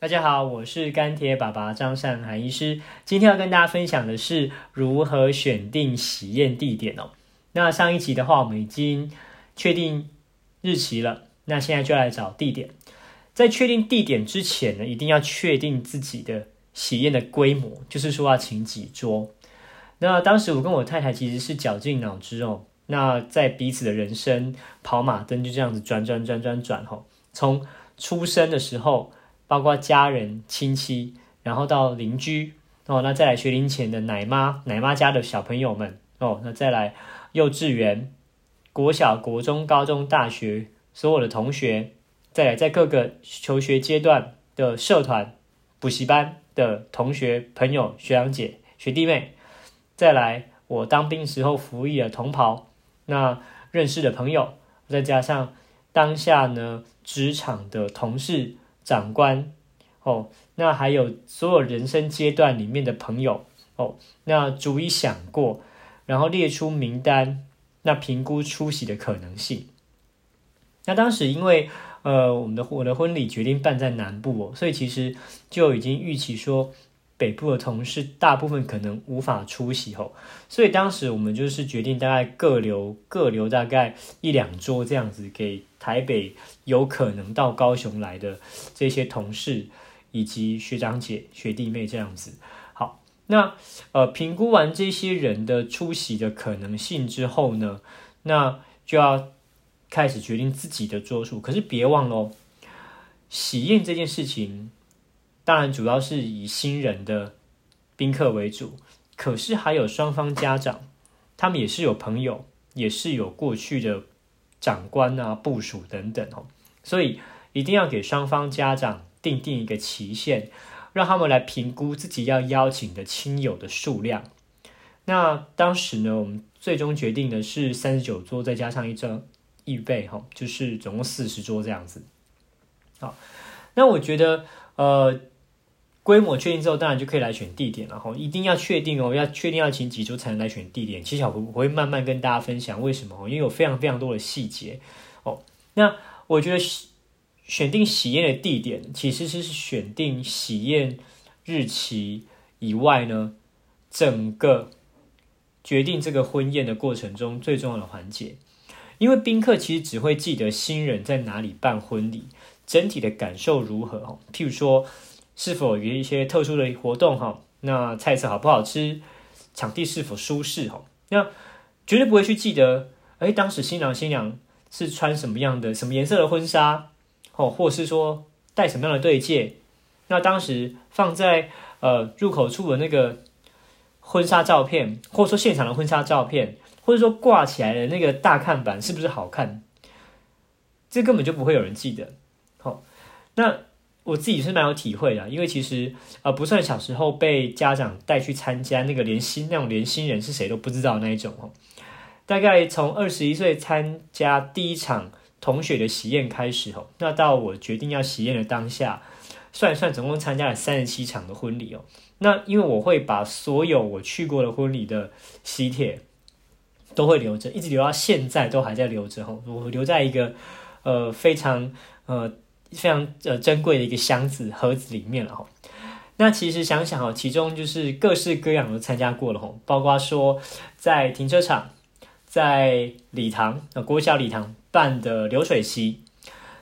大家好，我是干铁爸爸张善涵医师。今天要跟大家分享的是如何选定喜宴地点哦。那上一集的话，我们已经确定日期了，那现在就来找地点。在确定地点之前呢，一定要确定自己的喜宴的规模，就是说要请几桌。那当时我跟我太太其实是绞尽脑汁哦，那在彼此的人生跑马灯就这样子转转转转转吼，从出生的时候。包括家人、亲戚，然后到邻居哦，那再来学龄前的奶妈、奶妈家的小朋友们哦，那再来幼稚园、国小、国中、高中、大学所有的同学，再来在各个求学阶段的社团、补习班的同学、朋友、学长姐、学弟妹，再来我当兵时候服役的同袍，那认识的朋友，再加上当下呢职场的同事。长官，哦，那还有所有人生阶段里面的朋友，哦，那逐一想过，然后列出名单，那评估出席的可能性。那当时因为，呃，我们的我的婚礼决定办在南部哦，所以其实就已经预期说。北部的同事大部分可能无法出席吼，所以当时我们就是决定大概各留各留大概一两桌这样子，给台北有可能到高雄来的这些同事以及学长姐学弟妹这样子。好，那呃评估完这些人的出席的可能性之后呢，那就要开始决定自己的桌数。可是别忘了，哦喜宴这件事情。当然，主要是以新人的宾客为主，可是还有双方家长，他们也是有朋友，也是有过去的长官啊、部署等等哦，所以一定要给双方家长定定一个期限，让他们来评估自己要邀请的亲友的数量。那当时呢，我们最终决定的是三十九桌，再加上一张预备哈，就是总共四十桌这样子。好，那我觉得呃。规模确定之后，当然就可以来选地点了哈。一定要确定哦，要确定要请几桌才能来选地点。其实我我会慢慢跟大家分享为什么因为有非常非常多的细节哦。那我觉得选定喜宴的地点，其实是选定喜宴日期以外呢，整个决定这个婚宴的过程中最重要的环节。因为宾客其实只会记得新人在哪里办婚礼，整体的感受如何哦。譬如说。是否有一些特殊的活动哈？那菜色好不好吃？场地是否舒适哈？那绝对不会去记得，哎，当时新郎新娘是穿什么样的、什么颜色的婚纱哦，或是说戴什么样的对戒？那当时放在呃入口处的那个婚纱照片，或者说现场的婚纱照片，或者说挂起来的那个大看板是不是好看？这根本就不会有人记得。好，那。我自己是蛮有体会的，因为其实呃不算小时候被家长带去参加那个连新那种连新人是谁都不知道那一种哦。大概从二十一岁参加第一场同学的喜宴开始哦，那到我决定要喜宴的当下，算一算总共参加了三十七场的婚礼哦。那因为我会把所有我去过的婚礼的喜帖都会留着，一直留到现在都还在留着哦。我留在一个呃非常呃。非常呃珍贵的一个箱子盒子里面了哈。那其实想想哦，其中就是各式各样都参加过了哈，包括说在停车场、在礼堂呃国小礼堂办的流水席，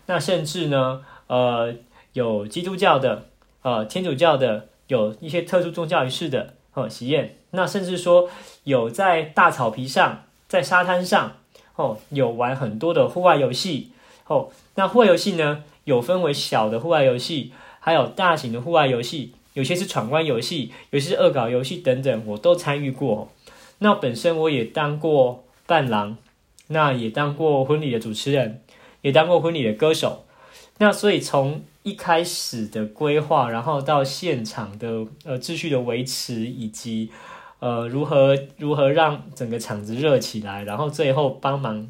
那甚至呢呃有基督教的呃天主教的有一些特殊宗教仪式的哦喜宴，那甚至说有在大草皮上在沙滩上哦有玩很多的户外游戏哦，那户外游戏呢？有分为小的户外游戏，还有大型的户外游戏，有些是闯关游戏，有些是恶搞游戏等等，我都参与过。那本身我也当过伴郎，那也当过婚礼的主持人，也当过婚礼的歌手。那所以从一开始的规划，然后到现场的呃秩序的维持，以及呃如何如何让整个场子热起来，然后最后帮忙。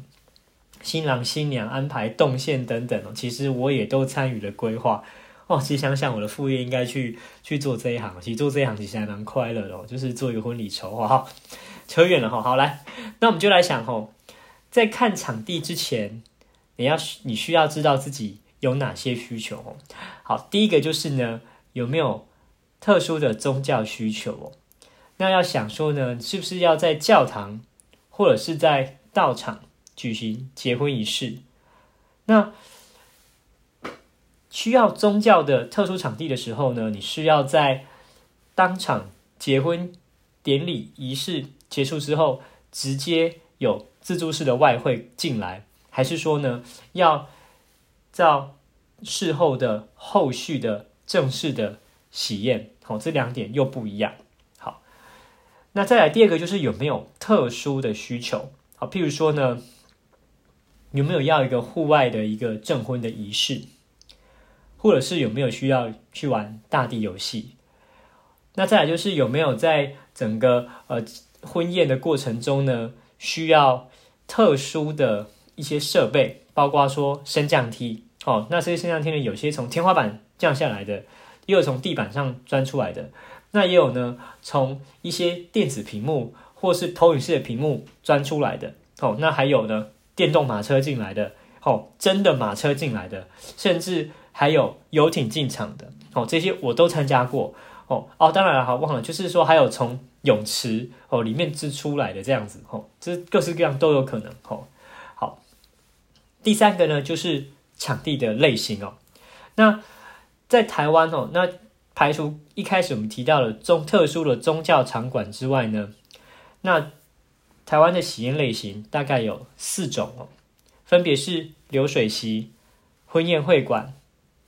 新郎新娘安排动线等等哦，其实我也都参与了规划哦。其实想想我的副业应该去去做这一行，其实做这一行其实还蛮快乐的哦，就是做一个婚礼筹划哈。扯远了哈，好来，那我们就来想吼，在看场地之前，你要你需要知道自己有哪些需求哦？好，第一个就是呢，有没有特殊的宗教需求哦？那要想说呢，是不是要在教堂或者是在道场举行结婚仪式？那需要宗教的特殊场地的时候呢，你是要在当场结婚典礼仪式结束之后，直接有自助式的外汇进来，还是说呢，要照事后的后续的正式的喜宴？好，这两点又不一样。好，那再来第二个就是有没有特殊的需求？好，譬如说呢，有没有要一个户外的一个证婚的仪式？或者是有没有需要去玩大地游戏？那再来就是有没有在整个呃婚宴的过程中呢，需要特殊的一些设备，包括说升降梯哦。那这些升降梯呢，有些从天花板降下来的，也有从地板上钻出来的。那也有呢，从一些电子屏幕或是投影式的屏幕钻出来的哦。那还有呢，电动马车进来的哦，真的马车进来的，甚至。还有游艇进场的哦，这些我都参加过哦哦，当然了，好忘了，就是说还有从泳池哦里面支出来的这样子哦，这各式各样都有可能哦。好，第三个呢就是场地的类型哦。那在台湾哦，那排除一开始我们提到的宗特殊的宗教场馆之外呢，那台湾的喜宴类型大概有四种哦，分别是流水席、婚宴会馆。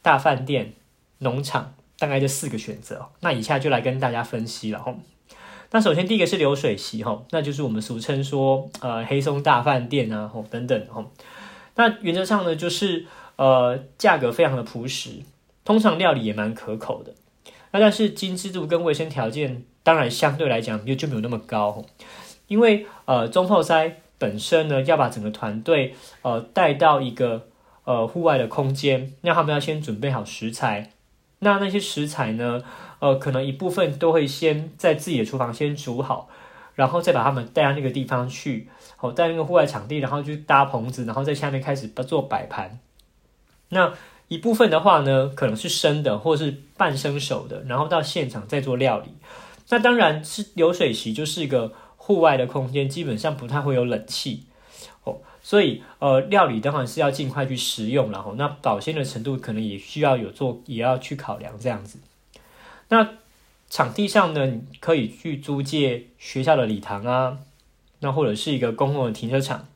大饭店、农场，大概这四个选择。那以下就来跟大家分析了哈。那首先第一个是流水席哈，那就是我们俗称说呃黑松大饭店啊吼等等吼。那原则上呢，就是呃价格非常的朴实，通常料理也蛮可口的。那但是精致度跟卫生条件当然相对来讲就就没有那么高，因为呃中后塞本身呢要把整个团队呃带到一个。呃，户外的空间，那他们要先准备好食材。那那些食材呢？呃，可能一部分都会先在自己的厨房先煮好，然后再把他们带到那个地方去，哦，带那个户外场地，然后去搭棚子，然后在下面开始做摆盘。那一部分的话呢，可能是生的，或是半生熟的，然后到现场再做料理。那当然是流水席，就是一个户外的空间，基本上不太会有冷气。哦所以，呃，料理当然是要尽快去食用，然后那保鲜的程度可能也需要有做，也要去考量这样子。那场地上呢，你可以去租借学校的礼堂啊，那或者是一个公共的停车场。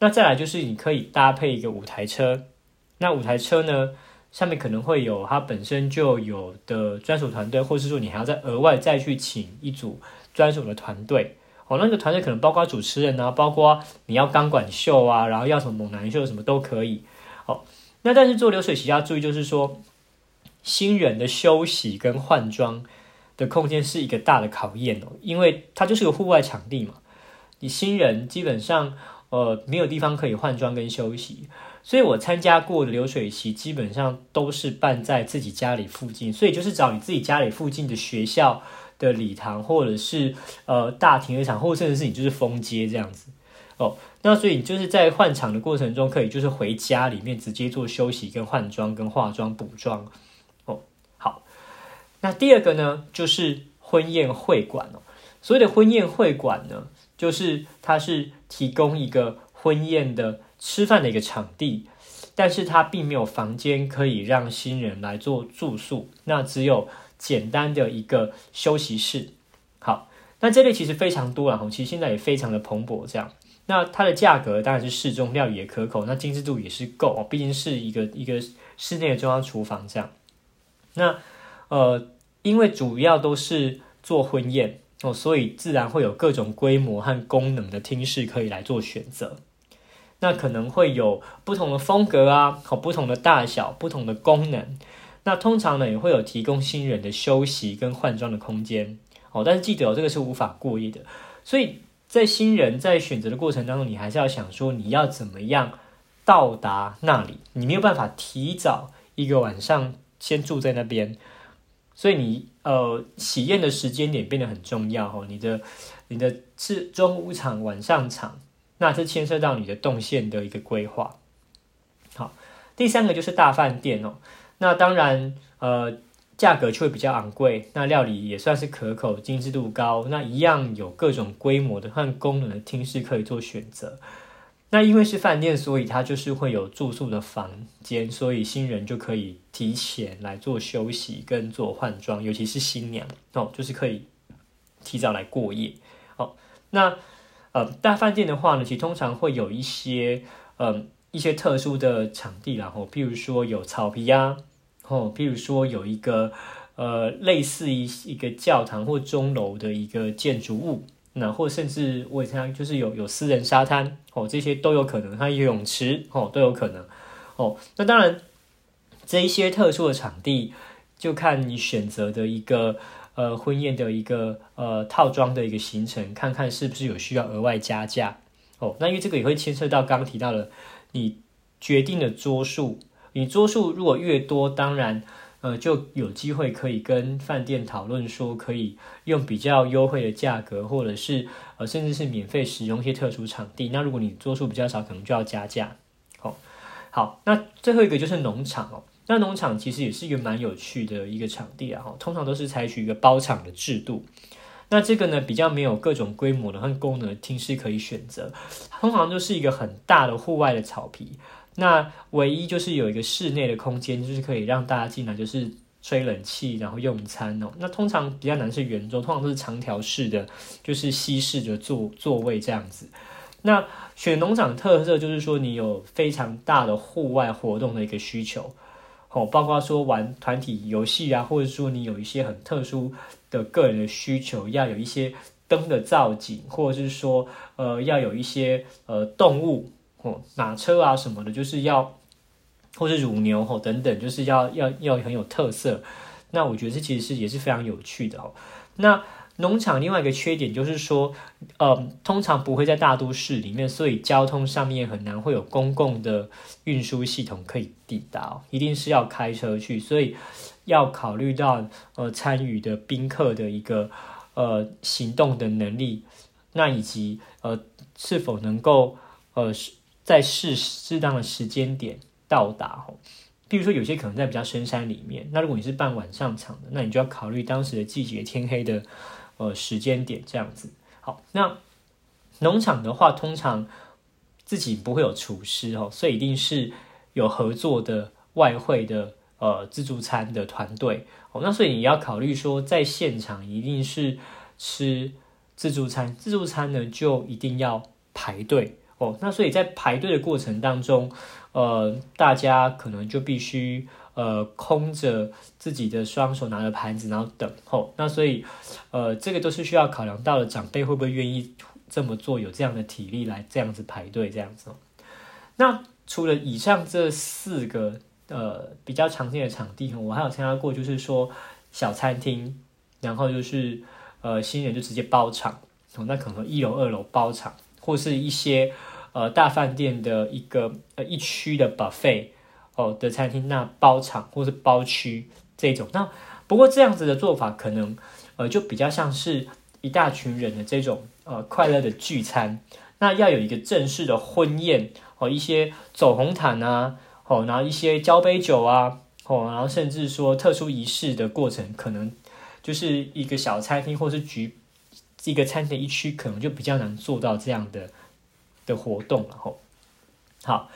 那再来就是你可以搭配一个舞台车，那舞台车呢上面可能会有它本身就有的专属团队，或是说你还要再额外再去请一组专属的团队。哦，那个团队可能包括主持人啊，包括你要钢管秀啊，然后要什么猛男秀什么都可以。哦，那但是做流水席要注意，就是说新人的休息跟换装的空间是一个大的考验哦，因为它就是个户外场地嘛，你新人基本上呃没有地方可以换装跟休息，所以我参加过的流水席基本上都是办在自己家里附近，所以就是找你自己家里附近的学校。的礼堂，或者是呃大停车场，或甚至是你就是封街这样子哦。那所以你就是在换场的过程中，可以就是回家里面直接做休息、跟换装、跟化妆、补妆哦。好，那第二个呢，就是婚宴会馆哦。所谓的婚宴会馆呢，就是它是提供一个婚宴的吃饭的一个场地，但是它并没有房间可以让新人来做住宿，那只有。简单的一个休息室，好，那这类其实非常多了哈，其实现在也非常的蓬勃。这样，那它的价格当然是适中，料理也可口，那精致度也是够哦，毕竟是一个一个室内的中央厨房这样。那呃，因为主要都是做婚宴哦，所以自然会有各种规模和功能的厅室可以来做选择。那可能会有不同的风格啊，和不同的大小，不同的功能。那通常呢，也会有提供新人的休息跟换装的空间哦。但是记得哦，这个是无法过夜的。所以在新人在选择的过程当中，你还是要想说你要怎么样到达那里。你没有办法提早一个晚上先住在那边，所以你呃喜宴的时间点变得很重要哦。你的你的是中午场、晚上场，那这牵涉到你的动线的一个规划。好，第三个就是大饭店哦，那当然呃价格就会比较昂贵，那料理也算是可口，精致度高，那一样有各种规模的和功能的厅室可以做选择。那因为是饭店，所以它就是会有住宿的房间，所以新人就可以提前来做休息跟做换装，尤其是新娘哦，就是可以提早来过夜哦。那呃大饭店的话呢，其实通常会有一些呃一些特殊的场地，然后譬如说有草皮呀，哦，譬如说有一个呃类似一一个教堂或钟楼的一个建筑物。那或甚至我参加就是有有私人沙滩哦，这些都有可能，它游泳池哦都有可能哦。那当然，这一些特殊的场地就看你选择的一个呃婚宴的一个呃套装的一个行程，看看是不是有需要额外加价哦。那因为这个也会牵涉到刚刚提到的，你决定的桌数，你桌数如果越多，当然。呃，就有机会可以跟饭店讨论说，可以用比较优惠的价格，或者是呃，甚至是免费使用一些特殊场地。那如果你桌数比较少，可能就要加价。好，好，那最后一个就是农场哦。那农场其实也是一个蛮有趣的一个场地啊。通常都是采取一个包场的制度。那这个呢，比较没有各种规模的和功能的厅室可以选择，通常都是一个很大的户外的草皮。那唯一就是有一个室内的空间，就是可以让大家进来，就是吹冷气，然后用餐哦。那通常比较难是圆桌，通常都是长条式的，就是西式的座座位这样子。那选农场特色就是说，你有非常大的户外活动的一个需求哦，包括说玩团体游戏啊，或者说你有一些很特殊的个人的需求，要有一些灯的造景，或者是说呃要有一些呃动物。哦，马车啊什么的，就是要，或是乳牛吼等等，就是要要要很有特色。那我觉得这其实是也是非常有趣的哦。那农场另外一个缺点就是说，呃，通常不会在大都市里面，所以交通上面很难会有公共的运输系统可以抵达，一定是要开车去。所以要考虑到呃参与的宾客的一个呃行动的能力，那以及呃是否能够呃。在适适当的时间点到达哦，比如说有些可能在比较深山里面，那如果你是办晚上场的，那你就要考虑当时的季节天黑的呃时间点这样子。好，那农场的话，通常自己不会有厨师哦，所以一定是有合作的外汇的呃自助餐的团队哦。那所以你要考虑说，在现场一定是吃自助餐，自助餐呢就一定要排队。哦，那所以在排队的过程当中，呃，大家可能就必须呃空着自己的双手拿着盘子，然后等候。那所以，呃，这个都是需要考量到的，长辈会不会愿意这么做，有这样的体力来这样子排队这样子。那除了以上这四个呃比较常见的场地，我还有参加过，就是说小餐厅，然后就是呃新人就直接包场，那可能一楼二楼包场。或是一些呃大饭店的一个呃一区的 buffet 哦的餐厅，那包场或是包区这种，那不过这样子的做法可能呃就比较像是一大群人的这种呃快乐的聚餐，那要有一个正式的婚宴哦，一些走红毯啊，哦，然后一些交杯酒啊，哦，然后甚至说特殊仪式的过程，可能就是一个小餐厅或是局。一个餐厅一区可能就比较难做到这样的的活动了吼。好，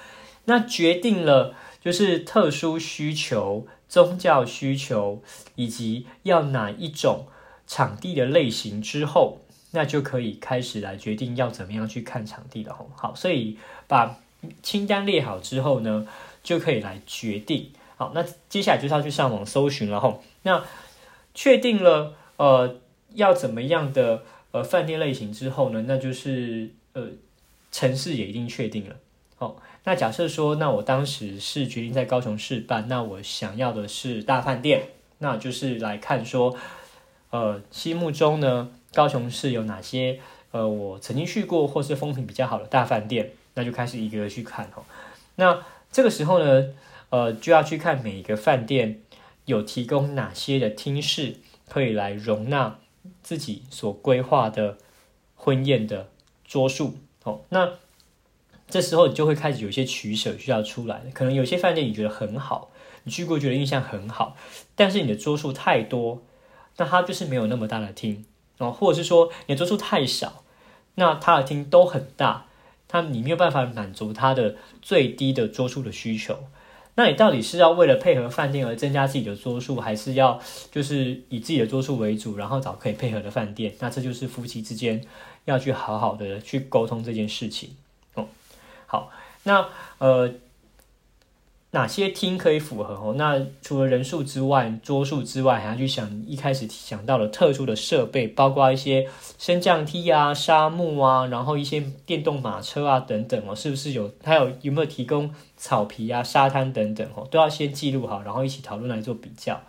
那决定了就是特殊需求、宗教需求以及要哪一种场地的类型之后，那就可以开始来决定要怎么样去看场地了吼。好，所以把清单列好之后呢，就可以来决定。好，那接下来就是要去上网搜寻了吼。那确定了呃要怎么样的。呃，饭店类型之后呢，那就是呃，城市也一定确定了。哦，那假设说，那我当时是决定在高雄市办，那我想要的是大饭店，那就是来看说，呃，心目中呢，高雄市有哪些呃，我曾经去过或是风评比较好的大饭店，那就开始一个个去看哦。那这个时候呢，呃，就要去看每一个饭店有提供哪些的厅室可以来容纳。自己所规划的婚宴的桌数，哦，那这时候你就会开始有一些取舍需要出来可能有些饭店你觉得很好，你去过觉得印象很好，但是你的桌数太多，那它就是没有那么大的厅哦，或者是说你的桌数太少，那它的厅都很大，它你没有办法满足它的最低的桌数的需求。那你到底是要为了配合饭店而增加自己的桌数，还是要就是以自己的桌数为主，然后找可以配合的饭店？那这就是夫妻之间要去好好的去沟通这件事情。好，那呃，哪些厅可以符合哦？那除了人数之外，桌数之外，还要去想一开始想到了特殊的设备，包括一些升降梯啊、沙木啊，然后一些电动马车啊等等哦，是不是有？还有有没有提供草皮啊、沙滩等等哦？都要先记录好，然后一起讨论来做比较。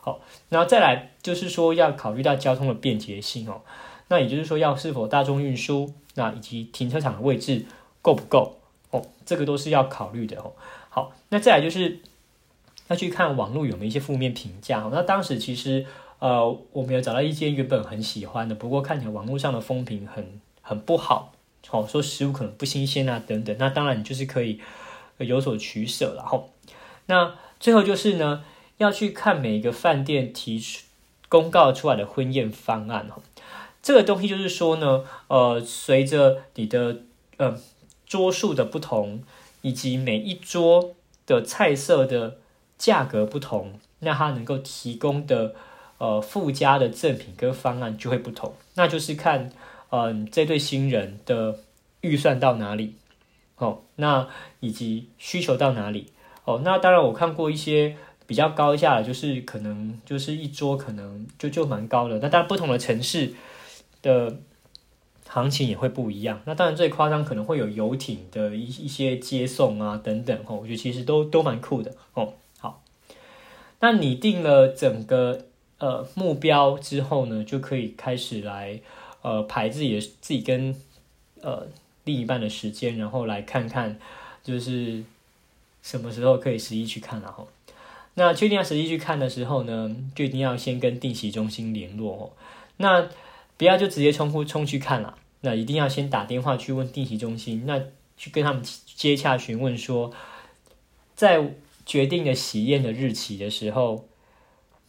好，然后再来就是说要考虑到交通的便捷性哦。那也就是说，要是否大众运输，那以及停车场的位置够不够？哦，这个都是要考虑的哦。好，那再来就是要去看网络有没有一些负面评价。那当时其实呃，我们有找到一间原本很喜欢的，不过看起来网络上的风评很很不好，哦，说食物可能不新鲜啊等等。那当然你就是可以有所取舍了吼。那最后就是呢，要去看每一个饭店提出公告出来的婚宴方案哦。这个东西就是说呢，呃，随着你的呃。桌数的不同，以及每一桌的菜色的价格不同，那它能够提供的呃附加的赠品跟方案就会不同。那就是看嗯这对新人的预算到哪里哦，那以及需求到哪里哦。那当然我看过一些比较高价的，就是可能就是一桌可能就就蛮高的。那当然不同的城市的。行情也会不一样，那当然最夸张可能会有游艇的一一些接送啊等等哦，我觉得其实都都蛮酷的哦。好，那你定了整个呃目标之后呢，就可以开始来呃排自己的自己跟呃另一半的时间，然后来看看就是什么时候可以实际去看了哈。那确定要实际去看的时候呢，就一定要先跟定席中心联络哦。那不要就直接冲呼冲去看了，那一定要先打电话去问定席中心，那去跟他们接洽询问说，在决定的喜宴的日期的时候，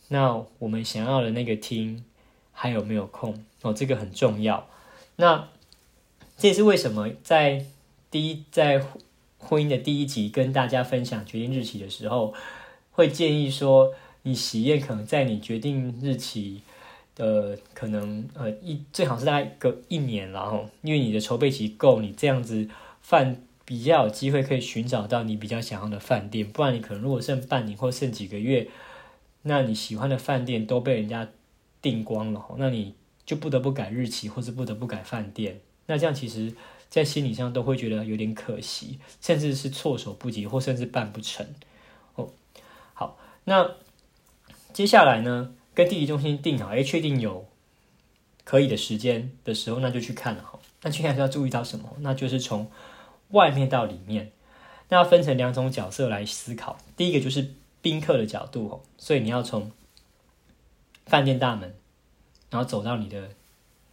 那我们想要的那个厅还有没有空哦？这个很重要。那这也是为什么在第一在婚姻的第一集跟大家分享决定日期的时候，会建议说，你喜宴可能在你决定日期。呃，可能呃一最好是大概个一年，然后因为你的筹备期够，你这样子饭比较有机会可以寻找到你比较想要的饭店。不然你可能如果剩半年或剩几个月，那你喜欢的饭店都被人家订光了，那你就不得不改日期，或是不得不改饭店。那这样其实，在心理上都会觉得有点可惜，甚至是措手不及，或甚至办不成。哦，好，那接下来呢？跟地理中心定好，哎，确定有可以的时间的时候，那就去看了哈。那去看是要注意到什么？那就是从外面到里面，那要分成两种角色来思考。第一个就是宾客的角度哦，所以你要从饭店大门，然后走到你的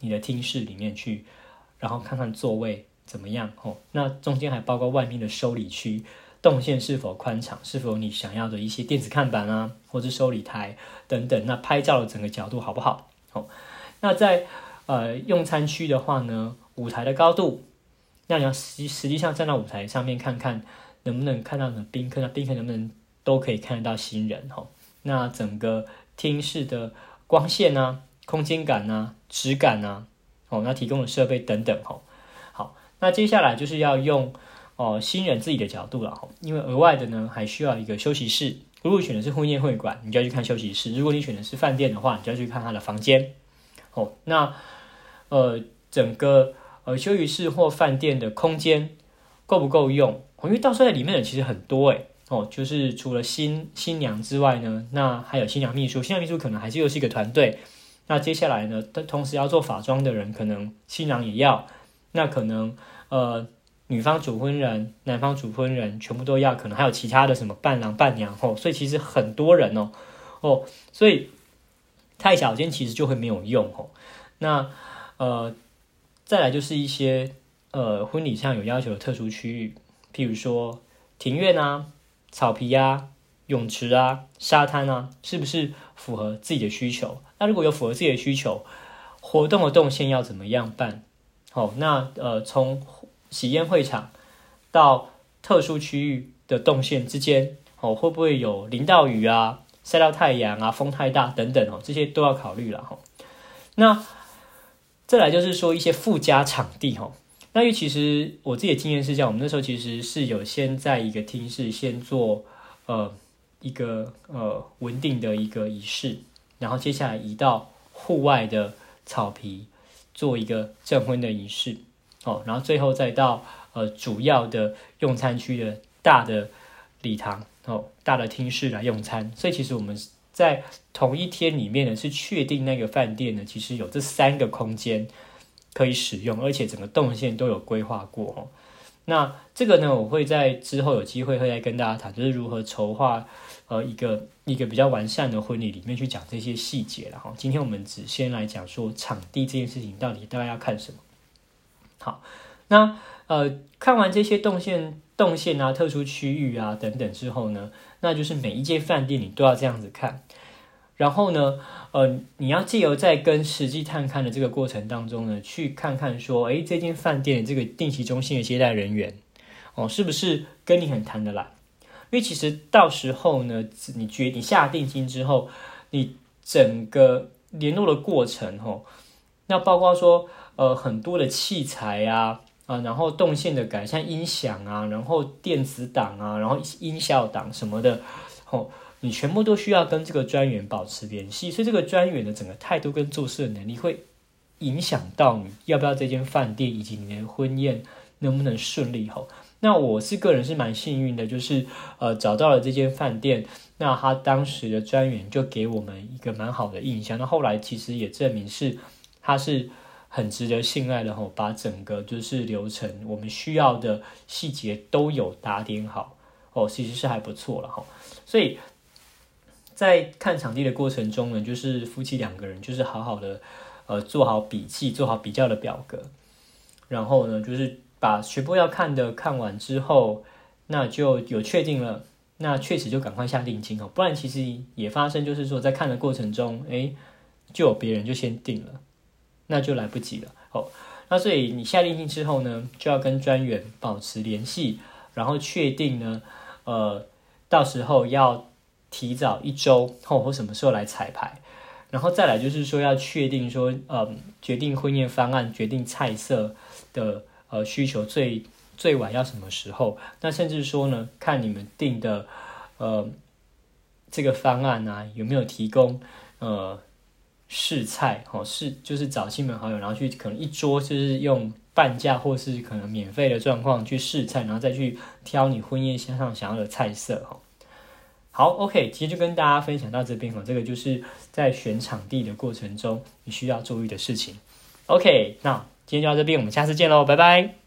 你的厅室里面去，然后看看座位怎么样哦。那中间还包括外面的收礼区。动线是否宽敞？是否你想要的一些电子看板啊，或者收礼台等等？那拍照的整个角度好不好？哦，那在呃用餐区的话呢，舞台的高度，那你要实实际上站到舞台上面看看，能不能看到呢宾客？那宾客能不能都可以看得到新人？哈，那整个厅室的光线啊、空间感啊、质感啊，哦，那提供的设备等等，哈，好，那接下来就是要用。哦，新人自己的角度了哈，因为额外的呢，还需要一个休息室。如果选的是婚宴会馆，你就要去看休息室；如果你选的是饭店的话，你就要去看他的房间。哦，那呃，整个呃休息室或饭店的空间够不够用？哦因为到时候在里面的其实很多诶。哦，就是除了新新娘之外呢，那还有新娘秘书，新娘秘书可能还是又是一个团队。那接下来呢，同时要做法妆的人，可能新郎也要。那可能呃。女方主婚人、男方主婚人全部都要，可能还有其他的什么伴郎伴娘哦，所以其实很多人哦哦，所以太小间其实就会没有用哦。那呃，再来就是一些呃婚礼上有要求的特殊区域，譬如说庭院啊、草皮啊、泳池啊、沙滩啊，是不是符合自己的需求？那如果有符合自己的需求，活动的动线要怎么样办？好，那呃从喜宴会场到特殊区域的动线之间，哦会不会有淋到雨啊、晒到太阳啊、风太大等等哦，这些都要考虑了哈。那再来就是说一些附加场地哈。那因为其实我自己的经验是这样，我们那时候其实是有先在一个厅室先做呃一个呃稳定的一个仪式，然后接下来移到户外的草皮做一个证婚的仪式哦，然后最后再到呃主要的用餐区的大的礼堂哦大的厅室来用餐。所以其实我们在同一天里面呢是确定那个饭店呢其实有这三个空间。可以使用，而且整个动线都有规划过哦。那这个呢，我会在之后有机会会再跟大家谈，就是如何筹划呃一个一个比较完善的婚礼里面去讲这些细节了哈。今天我们只先来讲说场地这件事情到底大概要看什么。好，那呃看完这些动线动线啊、特殊区域啊等等之后呢，那就是每一间饭店你都要这样子看。然后呢，呃，你要借由在跟实际探看的这个过程当中呢，去看看说，诶，这间饭店的这个定期中心的接待人员，哦，是不是跟你很谈得来？因为其实到时候呢，你决你下定金之后，你整个联络的过程，哦，那包括说，呃，很多的器材啊，啊，然后动线的改善音响啊，然后电子档啊，然后音效档什么的，哦。你全部都需要跟这个专员保持联系，所以这个专员的整个态度跟做事的能力会影响到你要不要这间饭店以及你的婚宴能不能顺利吼。那我是个人是蛮幸运的，就是呃找到了这间饭店，那他当时的专员就给我们一个蛮好的印象。那后来其实也证明是他是很值得信赖的吼，把整个就是流程我们需要的细节都有打点好哦，其实是还不错了哈，所以。在看场地的过程中呢，就是夫妻两个人就是好好的，呃，做好笔记，做好比较的表格，然后呢，就是把全部要看的看完之后，那就有确定了，那确实就赶快下定金哦，不然其实也发生就是说在看的过程中，哎，就有别人就先定了，那就来不及了哦。那所以你下定金之后呢，就要跟专员保持联系，然后确定呢，呃，到时候要。提早一周后或什么时候来彩排，然后再来就是说要确定说，嗯，决定婚宴方案、决定菜色的呃需求最最晚要什么时候？那甚至说呢，看你们定的呃这个方案啊有没有提供呃试菜哦，试就是找亲朋好友，然后去可能一桌就是用半价或是可能免费的状况去试菜，然后再去挑你婚宴上想要的菜色哈。好，OK，今天就跟大家分享到这边哦。这个就是在选场地的过程中你需要注意的事情。OK，那今天就到这边，我们下次见喽，拜拜。